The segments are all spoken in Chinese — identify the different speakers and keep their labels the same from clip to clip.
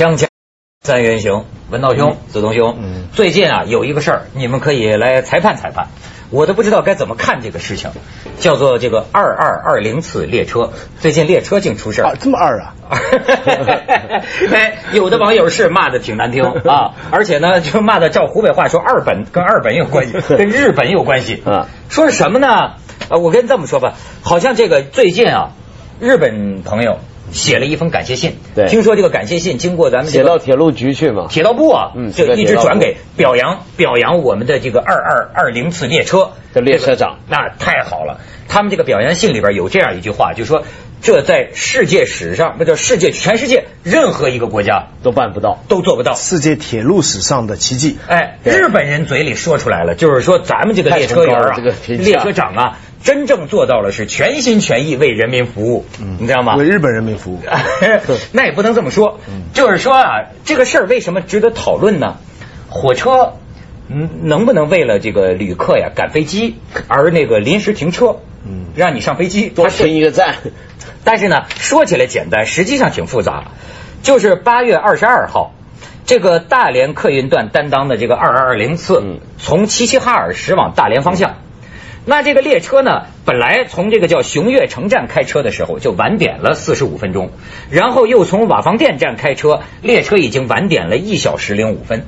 Speaker 1: 锵锵三人行，文道兄、子东兄，
Speaker 2: 嗯
Speaker 1: 最近啊有一个事儿，你们可以来裁判裁判。我都不知道该怎么看这个事情，叫做这个二二二零次列车。最近列车竟出事儿
Speaker 2: 啊，这么二啊？
Speaker 1: 哎，有的网友是骂的挺难听啊，而且呢，就骂的照湖北话说二本跟二本有关系，跟日本有关系。
Speaker 2: 啊，
Speaker 1: 说是什么呢？呃，我跟你这么说吧，好像这个最近啊，日本朋友写了一封感谢信。
Speaker 2: 对
Speaker 1: 听说这个感谢信经过咱们这
Speaker 2: 写到铁路局去嘛？
Speaker 1: 铁道部啊，
Speaker 2: 嗯
Speaker 1: 就一直转给表扬表扬我们的这个二二二零次列车
Speaker 2: 的列车长
Speaker 1: 这个那太好了。他们这个表扬信里边有这样一句话，就说这在世界史上，那叫世界全世界任何一个国家
Speaker 2: 都办不到。
Speaker 1: 都做不到。
Speaker 3: 世界铁路史上的奇迹。
Speaker 1: 哎，日本人嘴里说出来了，就是说咱们这个列车员啊
Speaker 2: 这个，
Speaker 1: 列车长啊，真正做到了是全心全意为人民服务，你知道吗？
Speaker 3: 为日本人民服务。
Speaker 1: 那也不能这么说，就是说啊，这个事儿为什么值得讨论呢？火车嗯能不能为了这个旅客呀赶飞机而那个临时停车？
Speaker 3: 嗯
Speaker 1: 让你上飞机
Speaker 2: 多
Speaker 1: 它是
Speaker 2: 停一个站，
Speaker 1: 但是呢，说起来简单，实际上挺复杂。就是八月二十二号，这个大连客运段担当的这个二二二零次
Speaker 2: 嗯，
Speaker 1: 从齐齐哈尔驶往大连方向。那这个列车呢，本来从这个叫雄岳城站开车的时候就晚点了四十五分钟，然后又从瓦房店站开车，列车已经晚点了一小时零五分。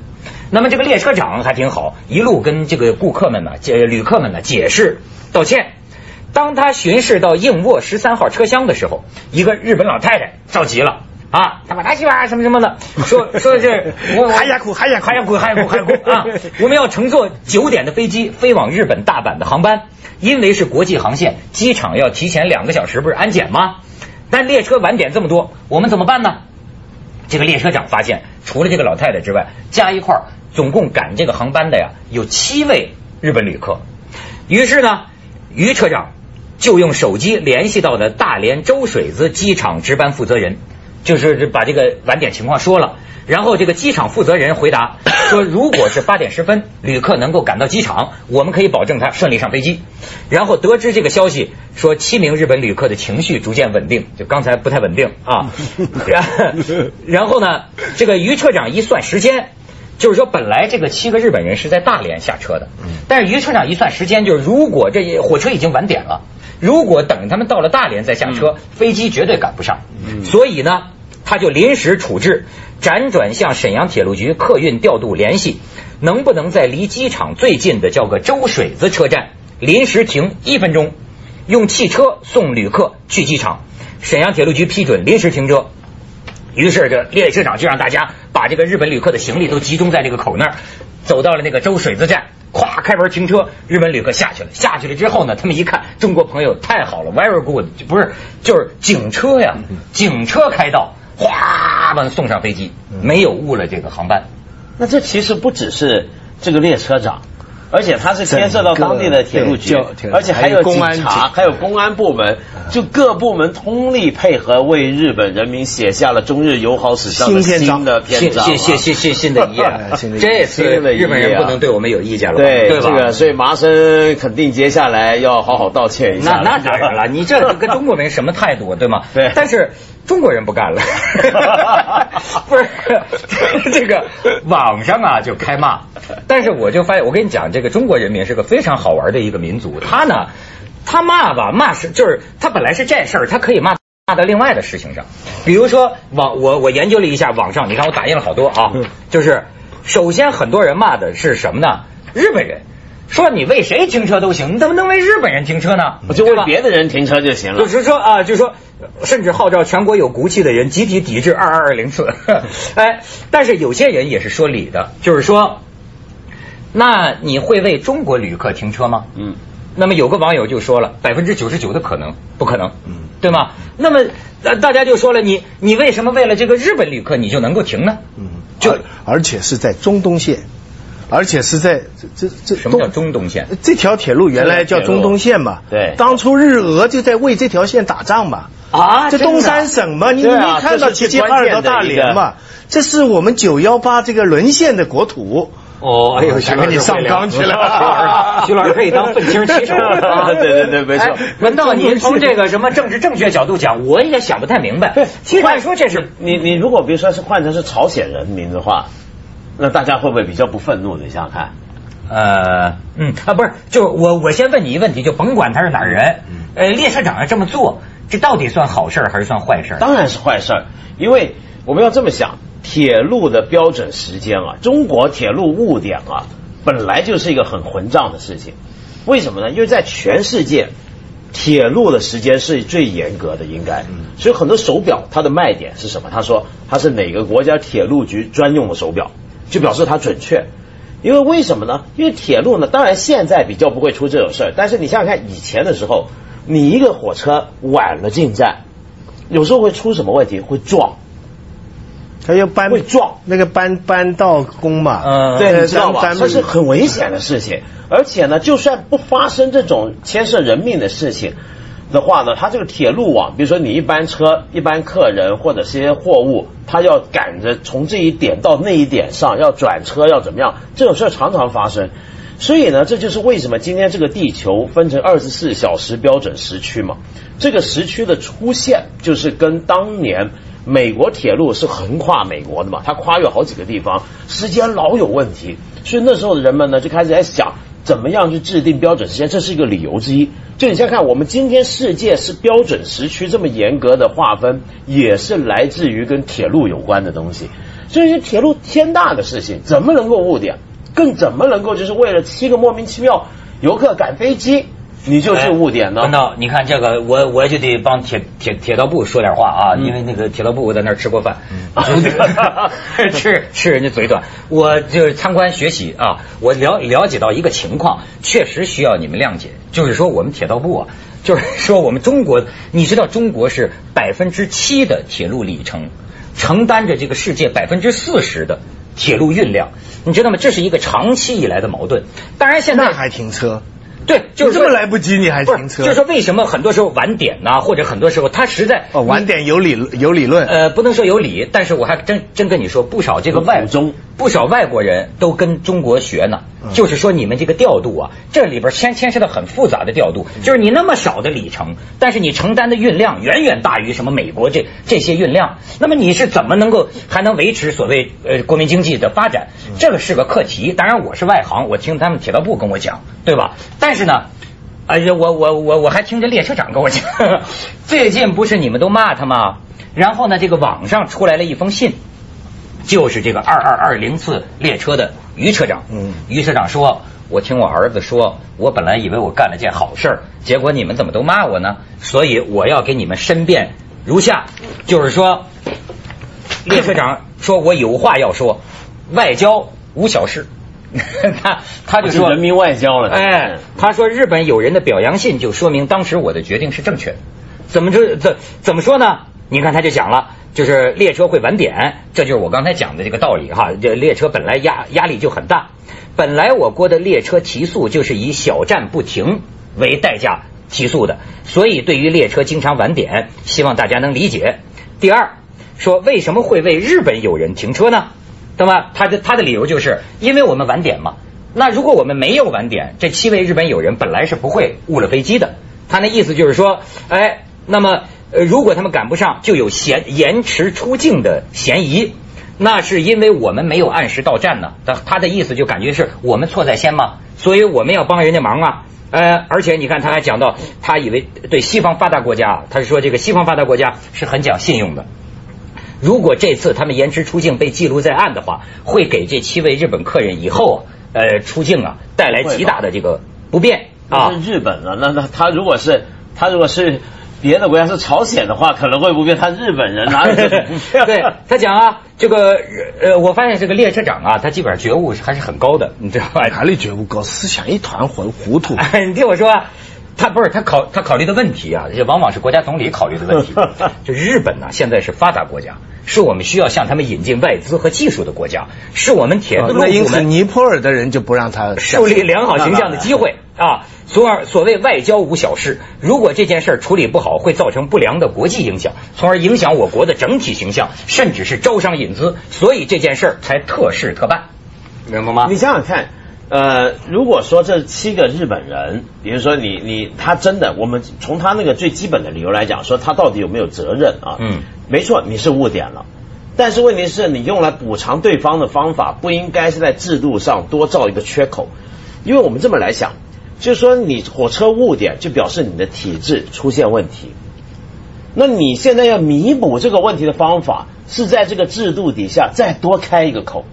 Speaker 1: 那么这个列车长还挺好，一路跟这个顾客们呢、这旅客们呢解释道歉。当他巡视到硬卧十三号车厢的时候，一个日本老太太着急了啊，他把他去吧什么什么的，说说是我
Speaker 3: 还呀苦还呀苦
Speaker 1: 还呀苦还呀苦还呀苦 啊！我们要乘坐九点的飞机飞往日本大阪的航班，因为是国际航线，机场要提前两个小时不是安检吗？但列车晚点这么多，我们怎么办呢？这个列车长发现，除了这个老太太之外，加一块儿总共赶这个航班的呀有七位日本旅客。于是呢，于车长就用手机联系到了大连周水子机场值班负责人，就是把这个晚点情况说了。然后这个机场负责人回答 说，如果是八点十分旅客能够赶到机场，我们可以保证他顺利上飞机。然后得知这个消息，说七名日本旅客的情绪逐渐稳定，就刚才不太稳定啊。然然后呢，这个于车长一算时间，就是说本来这个七个日本人是在大连下车的，但是于车长一算时间，就是如果这火车已经晚点了，如果等他们到了大连再下车，飞机绝对赶不上。所以呢，他就临时处置，辗转向沈阳铁路局客运调度联系，能不能在离机场最近的叫个周水子车站临时停一分钟，用汽车送旅客去机场。沈阳铁路局批准临时停车。于是这列车长就让大家把这个日本旅客的行李都集中在这个口那儿，走到了那个周水子站，咵开门停车，日本旅客下去了。下去了之后呢，他们一看，中国朋友太好了，very good，不是就是警车呀，警车开道，哗把他送上飞机，没有误了这个航班。
Speaker 4: 那这其实不只是这个列车长，而且它是牵涉到当地的铁路局而且还有警察，
Speaker 3: 警
Speaker 4: 还有公安部门，就各部门通力配合，为日本人民写下了中日友好史上的
Speaker 3: 新
Speaker 4: 的篇章啊。
Speaker 1: 新 新新新新的一页。这日本人不能对我们有意见了，
Speaker 4: 对
Speaker 1: 对吧？
Speaker 4: 这个，所以麻生肯定接下来要好好道歉一下。
Speaker 1: 那那当然了，你这跟中国人什么态度，对吗？
Speaker 4: 对。
Speaker 1: 但是中国人不干了，不是这个网上啊就开骂，但是我就发现，我跟你讲，这个中国人民是个非常好玩的一个民族，他呢，他骂吧骂是就是他本来是这事儿，他可以骂。骂到另外的事情上，比如说网我我研究了一下网上，你看我打印了好多啊，就是首先很多人骂的是什么呢？日本人说你为谁停车都行，你怎么能为日本人停车呢？
Speaker 4: 我就为别的人停车就行了
Speaker 1: 就。是说啊，就是说，甚至号召全国有骨气的人集体抵制二二二零次。哎，但是有些人也是说理的，就是说，那你会为中国旅客停车吗？
Speaker 4: 嗯，
Speaker 1: 那么有个网友就说了，百分之九十九的可能不可能，
Speaker 3: 嗯
Speaker 1: 对吗？那么呃大家就说了，你你为什么为了这个日本旅客你就能够停呢？
Speaker 3: 嗯，
Speaker 1: 就
Speaker 3: 而而且是在中东线，而且是在这这这
Speaker 1: 什么叫中东线？
Speaker 3: 这条铁路原来叫中东线嘛？
Speaker 4: 对
Speaker 3: 当初日俄就在为这条线打仗嘛。
Speaker 1: 啊
Speaker 3: 这东三省嘛，你没看到齐齐哈尔到大连嘛？这是我们九幺八这个沦陷的国土。
Speaker 1: 哦，哎呦，
Speaker 3: 想跟你上纲去了。
Speaker 1: 徐老师可以当愤青骑手
Speaker 4: 啊 对对对没错
Speaker 1: 哎文道，您从这个什么政治正确角度讲，我也想不太明白。其实按说这是
Speaker 4: 你你如果比如说是换成是朝鲜人民的话，那大家会不会比较不愤怒？你想想看。
Speaker 1: 呃嗯啊，不是，就我我先问你一个问题，就甭管他是哪儿人，呃，列车长要这么做，这到底算好事还是算坏事？
Speaker 4: 当然是坏事，因为我们要这么想，铁路的标准时间啊，中国铁路误点啊，本来就是一个很混账的事情。为什么呢？因为在全世界，铁路的时间是最严格的，应该。所以很多手表它的卖点是什么？他说它是哪个国家铁路局专用的手表，就表示它准确。因为为什么呢？因为铁路呢，当然现在比较不会出这种事儿，但是你想想看，以前的时候，你一个火车晚了进站，有时候会出什么问题？会撞。
Speaker 3: 他要搬
Speaker 4: 会撞
Speaker 3: 那个搬搬道工嘛，
Speaker 1: 嗯
Speaker 4: 对，
Speaker 3: 呃
Speaker 4: 你知道吧？
Speaker 3: 咱
Speaker 4: 这是很危险的事情，而且呢，就算不发生这种牵涉人命的事情的话呢，它这个铁路网，比如说你一班车、一班客人或者是一些货物，它要赶着从这一点到那一点上，要转车，要怎么样，这种事儿常常发生。所以呢，这就是为什么今天这个地球分成二十四小时标准时区嘛。这个时区的出现，就是跟当年美国铁路是横跨美国的嘛，它跨越好几个地方，时间老有问题。所以那时候的人们呢，就开始在想，怎么样去制定标准时间，这是一个理由之一。就你先看，我们今天世界是标准时区这么严格的划分，也是来自于跟铁路有关的东西。所以铁路天大的事情，怎么能够误点？更怎么能够就是为了七个莫名其妙游客赶飞机，你就是误点呢？
Speaker 1: 文道，你看这个，我我就得帮铁铁铁道部说点话啊，因为那个铁道部我在那儿吃过饭，吃吃人家嘴短，我就是参观学习啊，我了了解到一个情况，确实需要你们谅解，就是说我们铁道部啊，就是说我们中国，你知道中国是百分之七的铁路里程，承担着这个世界百分之四十的铁路运量，你知道吗？这是一个长期以来的矛盾。当然现在
Speaker 3: 那还停车？
Speaker 1: 对，就是
Speaker 3: 这么来不及你还停车？
Speaker 1: 就是说为什么很多时候晚点呢、或者很多时候他实在
Speaker 3: 哦，晚点有理有理论。
Speaker 1: 呃，不能说有理，但是我还真真跟你说，不少这个外不少外国人都跟中国学呢。
Speaker 3: 嗯
Speaker 1: 就是说你们这个调度啊，这里边牵牵涉到很复杂的调度，就是你那么少的里程，但是你承担的运量远远大于什么美国这这些运量，那么你是怎么能够还能维持所谓呃国民经济的发展？这个是个课题。当然我是外行，我听他们铁道部跟我讲，对吧？但是呢。哎呀，我我我我还听着列车长跟我讲，最近不是你们都骂他吗？然后呢，这个网上出来了一封信，就是这个二二二零次列车的于车长。
Speaker 3: 嗯
Speaker 1: 于车长说：“我听我儿子说，我本来以为我干了件好事儿，结果你们怎么都骂我呢？所以我要给你们申辩如下，就是说，列车长说我有话要说，外交无小事。他他就说
Speaker 4: 人民外交了。
Speaker 1: 哎，他说日本有人的表扬信就说明当时我的决定是正确的。怎么着怎怎么说呢？你看他就讲了，就是列车会晚点，这就是我刚才讲的这个道理哈。这列车本来压压力就很大，本来我国的列车提速就是以小站不停为代价提速的，所以对于列车经常晚点，希望大家能理解。第二，说为什么会为日本友人停车呢？那么他的他的理由就是因为我们晚点嘛。那如果我们没有晚点，这七位日本友人本来是不会误了飞机的。他那意思就是说，哎，那么呃，如果他们赶不上，就有延延迟出境的嫌疑。那是因为我们没有按时到站呢。他他的意思就感觉是我们错在先嘛，所以我们要帮人家忙啊。呃，而且你看他还讲到，他以为对西方发达国家，他是说这个西方发达国家是很讲信用的。如果这次他们延迟出境被记录在案的话，会给这七位日本客人以后，呃，出境啊带来极大的这个不便啊。
Speaker 4: 那是日本啊，那那他如果是他如果是别的国家是朝鲜的话，可能会不会。他日本人哪有这种不便？
Speaker 1: 对他讲啊，这个呃，我发现这个列车长啊，他基本上觉悟还是很高的，你知道吧？
Speaker 3: 哪里觉悟高，思想一团混糊涂。
Speaker 1: 你听我说啊，他不是他考他考虑的问题啊，这往往是国家总理考虑的问题。就日本呢，现在是发达国家，是我们需要向他们引进外资和技术的国家，是我们铁路
Speaker 3: 哦那因此，尼泊尔的人就不让他
Speaker 1: 树立良好形象的机会啊。从而，所谓外交无小事，如果这件事儿处理不好，会造成不良的国际影响，从而影响我国的整体形象，甚至是招商引资。所以这件事儿才特事特办。明白吗？
Speaker 4: 你想想看，呃，如果说这七个日本人，比如说你你他真的，我们从他那个最基本的理由来讲，说他到底有没有责任啊？
Speaker 1: 嗯，
Speaker 4: 没错，你是误点了。但是问题是你用来补偿对方的方法，不应该是在制度上多造一个缺口，因为我们这么来想，就是说你火车误点，就表示你的体制出现问题。那你现在要弥补这个问题的方法，是在这个制度底下再多开一个口，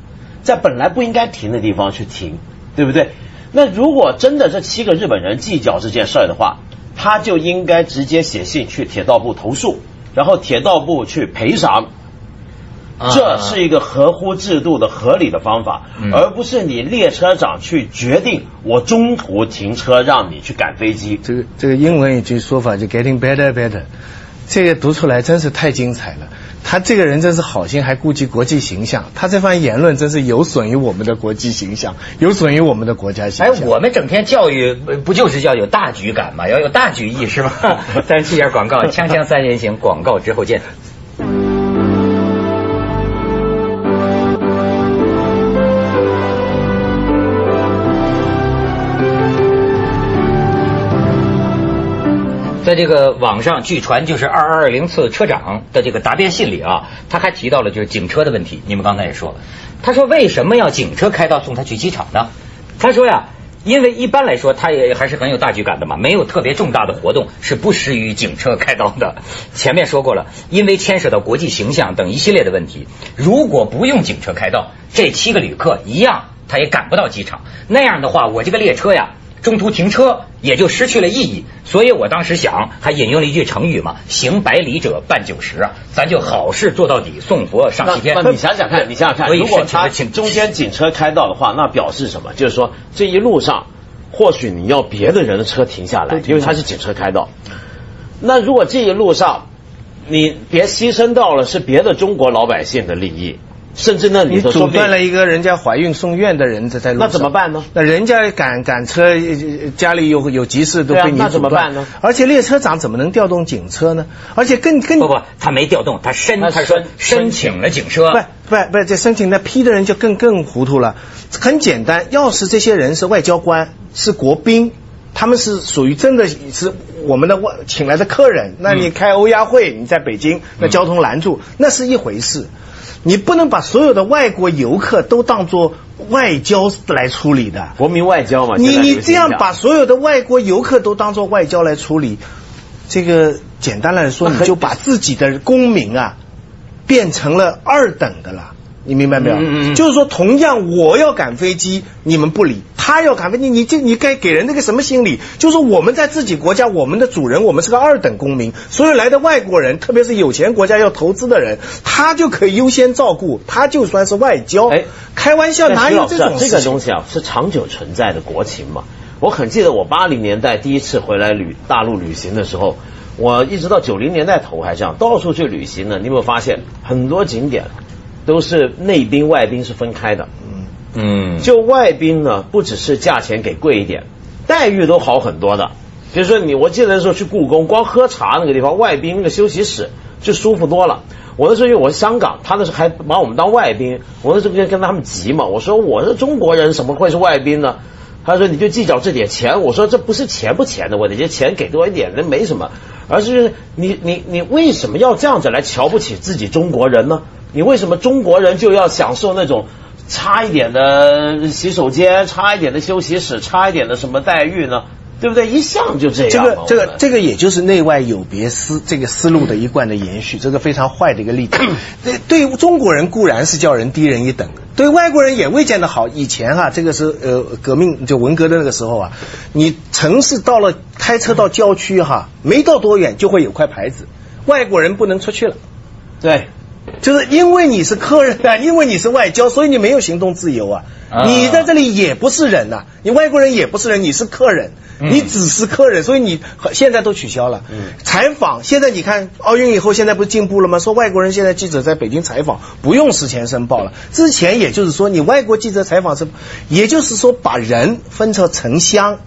Speaker 4: 在本来不应该停的地方去停，对不对？那如果真的这七个日本人计较这件事儿的话，他就应该直接写信去铁道部投诉，然后铁道部去赔偿。
Speaker 1: 啊
Speaker 4: 这是一个合乎制度的合理的方法，
Speaker 1: 嗯
Speaker 4: 而不是你列车长去决定我中途停车让你去赶飞机。
Speaker 3: 这个这个英文一句说法就 getting better better，这个读出来真是太精彩了。他这个人真是好心还顾及国际形象，他这番言论真是有损于我们的国际形象，有损于我们的国家形象
Speaker 1: 哎，
Speaker 3: 象。
Speaker 1: 我们整天教育呃不就是要有大局感吗？要有大局意识吗？咱去点广告，锵锵三人行，广告之后见。在这个网上，据传就是二二零次车长的这个答辩信里啊，他还提到了就是警车的问题。你们刚才也说了，他说为什么要警车开道送他去机场呢？他说呀，因为一般来说他也还是很有大局感的嘛，没有特别重大的活动是不适于警车开道的。前面说过了，因为牵涉到国际形象等一系列的问题，如果不用警车开道，这七个旅客一样他也赶不到机场。那样的话，我这个列车呀。中途停车也就失去了意义，所以我当时想，还引用了一句成语嘛，“行百里者半九十”啊，咱就好事做到底，送佛上西天。
Speaker 4: 那你想想看，你想想看，如果他中间警车开道的话，那表示什么？就是说这一路上，或许你要别的人的车停下来，因为他是警车开道。那如果这一路上你别牺牲到了是别的中国老百姓的利益，甚至那里
Speaker 3: 你
Speaker 4: 头
Speaker 3: 阻断了一个人家怀孕送院的人在在路上，
Speaker 4: 那怎么办呢？
Speaker 3: 那人家赶赶车，呃家里有有急事都被你
Speaker 4: 啊那怎么办呢
Speaker 3: 而且列车长怎么能调动警车呢？而且更更
Speaker 1: 不不，他没调动，他申，
Speaker 4: 他
Speaker 1: 他说
Speaker 4: 申
Speaker 1: 申请了警车。
Speaker 3: 不不不，这申请那批的人就更更糊涂了。很简单，要是这些人是外交官，是国宾，他们是属于真的是我们的外请来的客人，那你开欧亚会，你在北京，那交通拦住，那是一回事。你不能把所有的外国游客都当做外交来处理的。
Speaker 4: 国民外交嘛。
Speaker 3: 你你这样把所有的外国游客都当做外交来处理，这个简单来说，你就把自己的公民啊变成了二等的了。你明白没有？
Speaker 1: 嗯嗯嗯
Speaker 3: 就是说，同样我要赶飞机，你们不理；他要赶飞机，你这你该给人那个什么心理？就是说我们在自己国家，我们的主人，我们是个二等公民，所有来的外国人，特别是有钱国家要投资的人，他就可以优先照顾，他就算是外交。
Speaker 4: 哎
Speaker 3: 开玩笑，哪有这种事情？
Speaker 4: 这个东西啊是长久存在的国情嘛。我很记得我八零年代第一次回来旅大陆旅行的时候，我一直到九零年代头还这样到处去旅行呢。你有没有发现很多景点都是内宾外宾是分开的？
Speaker 1: 嗯，嗯
Speaker 4: 就外宾呢，不只是价钱给贵一点，待遇都好很多的。比如说你，我记得那时候去故宫，光喝茶那个地方，外宾那个休息室就舒服多了。我那时候因为我是香港，他那时候还把我们当外宾，我那时候跟跟他们急嘛，我说我是中国人，怎么会是外宾呢？他说你就计较这点钱，我说这不是钱不钱的问题，这钱给多一点那没什么，而是你你你为什么要这样子来瞧不起自己中国人呢？你为什么中国人就要享受那种差一点的洗手间、差一点的休息室、差一点的什么待遇呢？对不对？一向就这样。
Speaker 3: 这个这个这个也就是内外有别思这个思路的一贯的延续，这个非常坏的一个例子。对对中国人固然是叫人低人一等，对外国人也未见得好。以前哈、这个是呃革命就文革的那个时候啊，你城市到了开车到郊区哈、没到多远就会有块牌子，外国人不能出去了。
Speaker 4: 对。
Speaker 3: 就是因为你是客人啊，因为你是外交，所以你没有行动自由啊。
Speaker 1: 啊
Speaker 3: 你在这里也不是人呐、你外国人也不是人，你是客人，
Speaker 1: 嗯
Speaker 3: 你只是客人，所以你现在都取消了。
Speaker 4: 嗯
Speaker 3: 采访现在你看奥运以后，现在不是进步了吗？说外国人现在记者在北京采访不用事前申报了，之前也就是说你外国记者采访是，也就是说把人分成城乡，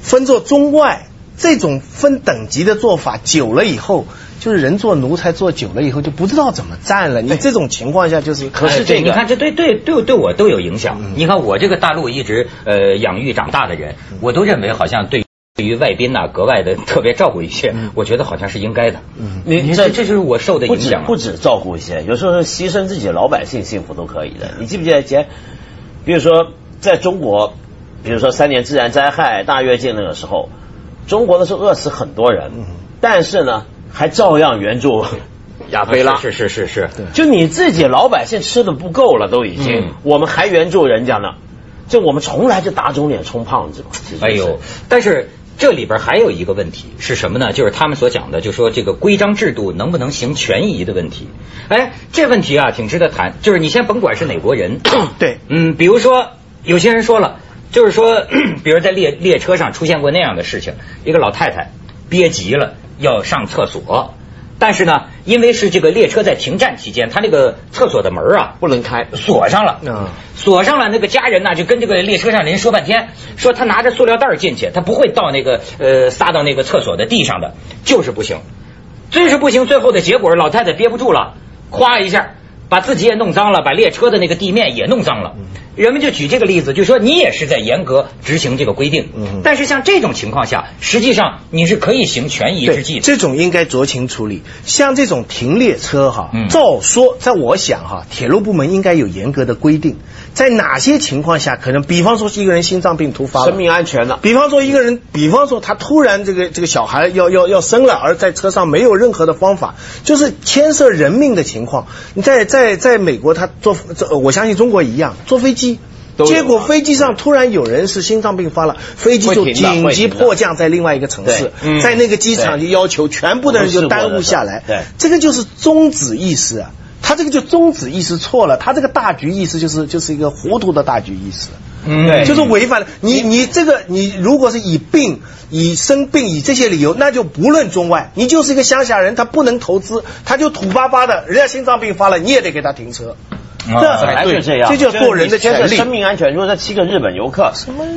Speaker 3: 分作中外。这种分等级的做法久了以后，就是人做奴才做久了以后就不知道怎么站了。你这种情况下就是，
Speaker 4: 可是这个
Speaker 1: 哎对你看这对对对对我都有影响。你看我这个大陆一直呃养育长大的人，我都认为好像对。对于外宾呐、格外的 特别照顾一些，我觉得好像是应该的。嗯，
Speaker 4: 你
Speaker 1: 这这就是我受的
Speaker 4: 不止
Speaker 1: 影响啊。
Speaker 4: 不止照顾一些，有时候是牺牲自己老百姓幸福都可以的。你记不记得以前，比如说在中国，比如说三年自然灾害、大跃进那个时候，中国的是饿死很多人，但是呢，还照样援助 亚非拉。
Speaker 1: 是是是是是，
Speaker 4: 就你自己老百姓吃的不够了，都已经，
Speaker 1: 嗯
Speaker 4: 我们还援助人家呢。就我们从来就打肿脸充胖子
Speaker 1: 哎呦，但是这里边还有一个问题是什么呢？就是他们所讲的，就说这个规章制度能不能行权宜的问题。哎，这问题啊挺值得谈。就是你先甭管是哪国人，
Speaker 3: 对
Speaker 1: 嗯，比如说有些人说了，就是说，比如在列列车上出现过那样的事情，一个老太太憋急了要上厕所。但是呢，因为是这个列车在停站期间，他那个厕所的门啊
Speaker 4: 不能开。
Speaker 1: 锁上了，
Speaker 3: 嗯
Speaker 1: 锁上了。那个家人呢，就跟这个列车上人说半天，说他拿着塑料袋进去，他不会到那个呃撒到那个厕所的地上的，就是不行，真是不行。最后的结果，老太太憋不住了，咵一下把自己也弄脏了，把列车的那个地面也弄脏了。人们就举这个例子，就说你也是在严格执行这个规定，
Speaker 3: 嗯
Speaker 1: 但是像这种情况下，实际上你是可以行权宜之计的。
Speaker 3: 这种应该酌情处理。像这种停列车哈，
Speaker 1: 嗯
Speaker 3: 照说，在我想哈，铁路部门应该有严格的规定，在哪些情况下可能，比方说一个人心脏病突发了
Speaker 4: 生命安全的。
Speaker 3: 比方说一个人，比方说他突然这个这个小孩要要要生了，而在车上没有任何的方法，就是牵涉人命的情况。你在在在美国，他坐我相信中国一样，坐飞机。结果飞机上突然有人是心脏病发了，飞机就紧急迫降在另外一个城市，
Speaker 1: 嗯。
Speaker 3: 在那个机场就要求全部的人就耽误下来。
Speaker 4: 对。
Speaker 3: 这个就是宗旨意识啊，他这个就宗旨意识错了，他这个大局意识就是就是一个糊涂的大局意识。
Speaker 1: 嗯。
Speaker 4: 对。
Speaker 3: 就是违反了你你这个你如果是以病以生病以这些理由，那就不论中外，你就是一个乡下人，他不能投资，他就土巴巴的，人家心脏病发了，你也得给他停车。
Speaker 1: 啊
Speaker 4: 本来就这样，
Speaker 3: 这叫做人的
Speaker 4: 就是你牵涉
Speaker 3: 权利
Speaker 4: 生命安全，如果这七个日本游客，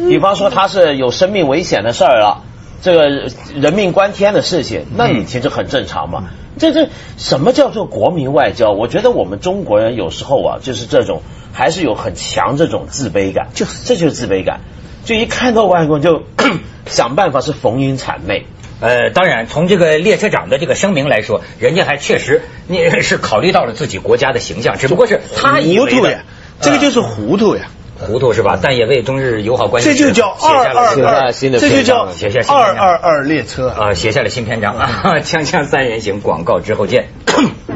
Speaker 4: 比方说他是有生命危险的事儿了，这个人命关天的事情，那你其实很正常嘛。这这什么叫做国民外交？我觉得我们中国人有时候啊，就是这种还是有很强这种自卑感，
Speaker 3: 就是
Speaker 4: 这就是自卑感，就一看到外国人就 想办法是逢迎谄媚。
Speaker 1: 呃，当然，从这个列车长的这个声明来说，人家还确实你 是考虑到了自己国家的形象，只不过是他以为的
Speaker 3: 糊涂呀，这个就是糊涂呀，
Speaker 1: 糊涂是吧？但也为中日友好关系
Speaker 3: 这就叫
Speaker 1: 写下了
Speaker 3: 二二二，
Speaker 2: 新的
Speaker 3: 这就叫
Speaker 1: 写下新篇章
Speaker 3: 二二二列车啊。
Speaker 1: 啊，写下了新篇章啊！锵锵三人行，广告之后见。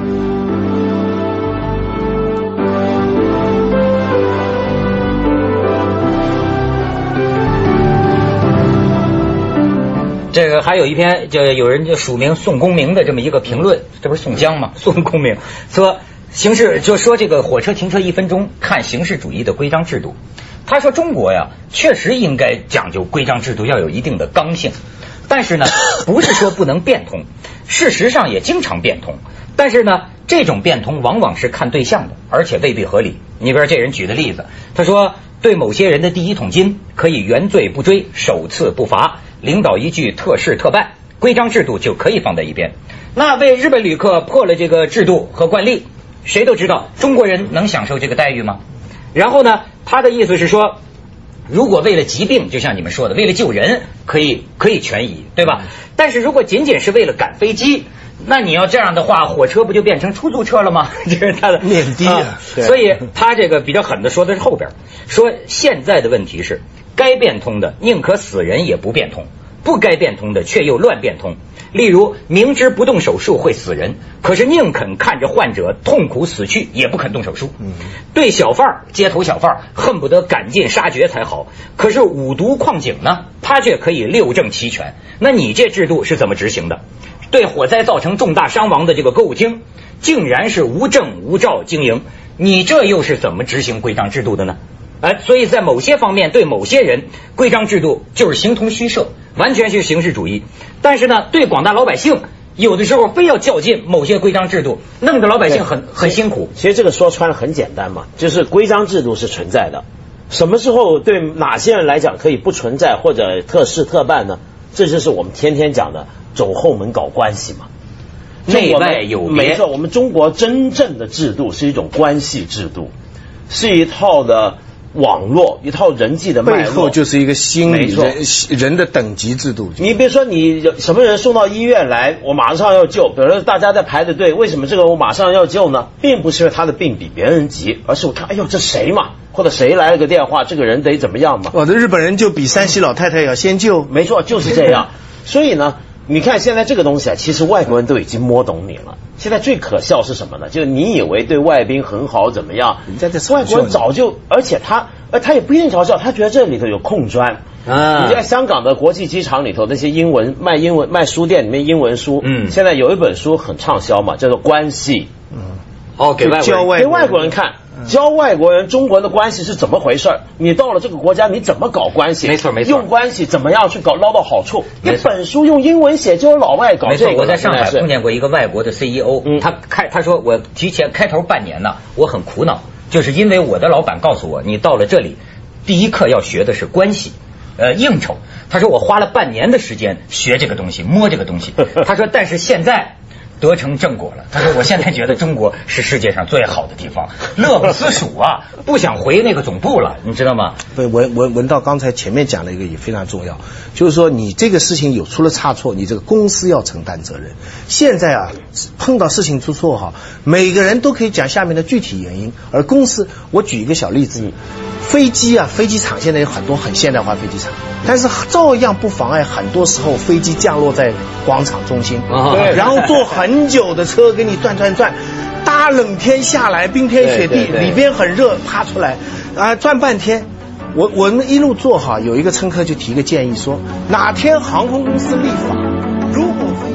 Speaker 1: 还有一篇，就有人就署名宋公明的这么一个评论，这不是宋江吗？宋公明说，形式就说这个火车停车一分钟，看形式主义的规章制度。他说中国呀，确实应该讲究规章制度，要有一定的刚性。但是呢，不是说不能变通，事实上也经常变通。但是呢，这种变通往往是看对象的，而且未必合理。你比如这人举的例子，他说对某些人的第一桶金可以原罪不追，首次不罚，领导一句特事特办，规章制度就可以放在一边。那为日本旅客破了这个制度和惯例，谁都知道中国人能享受这个待遇吗？然后呢，他的意思是说，如果为了疾病，就像你们说的，为了救人，可以可以权宜，对吧？但是如果仅仅是为了赶飞机，那你要这样的话，火车不就变成出租车了吗？这是他的
Speaker 3: 面的
Speaker 1: 啊
Speaker 3: 对
Speaker 1: 所以他这个比较狠的说的是后边，说现在的问题是，该变通的宁可死人也不变通，不该变通的却又乱变通。例如，明知不动手术会死人，可是宁肯看着患者痛苦死去，也不肯动手术。对小贩儿、街头小贩儿恨不得赶尽杀绝才好，可是五毒矿井呢，他却可以六证齐全。那你这制度是怎么执行的？对火灾造成重大伤亡的这个歌舞厅，竟然是无证无照经营，你这又是怎么执行规章制度的呢？哎，所以在某些方面对某些人，规章制度就是形同虚设，完全是形式主义。但是呢，对广大老百姓，有的时候非要较劲某些规章制度，弄得老百姓很很辛苦。
Speaker 4: 其实这个说穿了很简单嘛，就是规章制度是存在的，什么时候对哪些人来讲可以不存在或者特事特办呢？这就是我们天天讲的走后门搞关系嘛。
Speaker 1: 内外有别
Speaker 4: 没错，我们中国真正的制度是一种关系制度，是一套的网络，一套人际的脉
Speaker 3: 背
Speaker 4: 络。
Speaker 3: 后就是一个心理人人的等级制度。
Speaker 4: 你比如说，你有什么人送到医院来，我马上要救。比如说，大家在排着队，为什么这个我马上要救呢？并不是因为他的病比别人急，而是我看，哎呦，这谁嘛？或者谁来了个电话，这个人得怎么样嘛？
Speaker 3: 我的日本人就比山西老太太要先救。
Speaker 4: 没错，就是这样。所以呢，你看现在这个东西啊，其实外国人都已经摸懂你了。现在最可笑是什么呢？就是你以为对外宾很好怎么样？
Speaker 3: 人家在
Speaker 4: 外国人早就，而且他，呃，他也不一定嘲笑，他觉得这里头有空砖。
Speaker 1: 啊
Speaker 4: 你在香港的国际机场里头，那些英文卖英文卖书店里面英文书，
Speaker 1: 嗯
Speaker 4: 现在有一本书很畅销嘛，叫做《关系嗯
Speaker 1: 哦，给外国人
Speaker 4: 给外国人看，教外国人中国人的关系是怎么回事。你到了这个国家，你怎么搞关系？
Speaker 1: 没错没错
Speaker 4: 用关系怎么样去搞捞到好处？一本书用英文写，就有老外搞
Speaker 1: 没错，我在上海碰见过一个外国的 CEO，、
Speaker 4: 嗯
Speaker 1: 他开他说我提前开头半年呢，我很苦恼，就是因为我的老板告诉我，你到了这里，第一课要学的是关系。呃，应酬。他说我花了半年的时间学这个东西，摸这个东西。他说，但是现在得成正果了。他说，我现在觉得中国是世界上最好的地方，乐不思蜀啊，不想回那个总部了，你知道吗？
Speaker 3: 对，文文文道刚才前面讲了一个也非常重要，就是说你这个事情有出了差错，你这个公司要承担责任。现在啊，碰到事情出错哈，每个人都可以讲下面的具体原因，而公司，我举一个小例子，飞机啊，飞机场现在有很多很现代化飞机场，但是照样不妨碍很多时候飞机降落在广场中心，
Speaker 1: 啊
Speaker 3: 对然后坐很久的车给你转转转。大冷天下来，冰天雪地，
Speaker 4: 对对对
Speaker 3: 里边很热，爬出来啊，转半天。我我们一路坐哈，有一个乘客就提个建议说，哪天航空公司立法，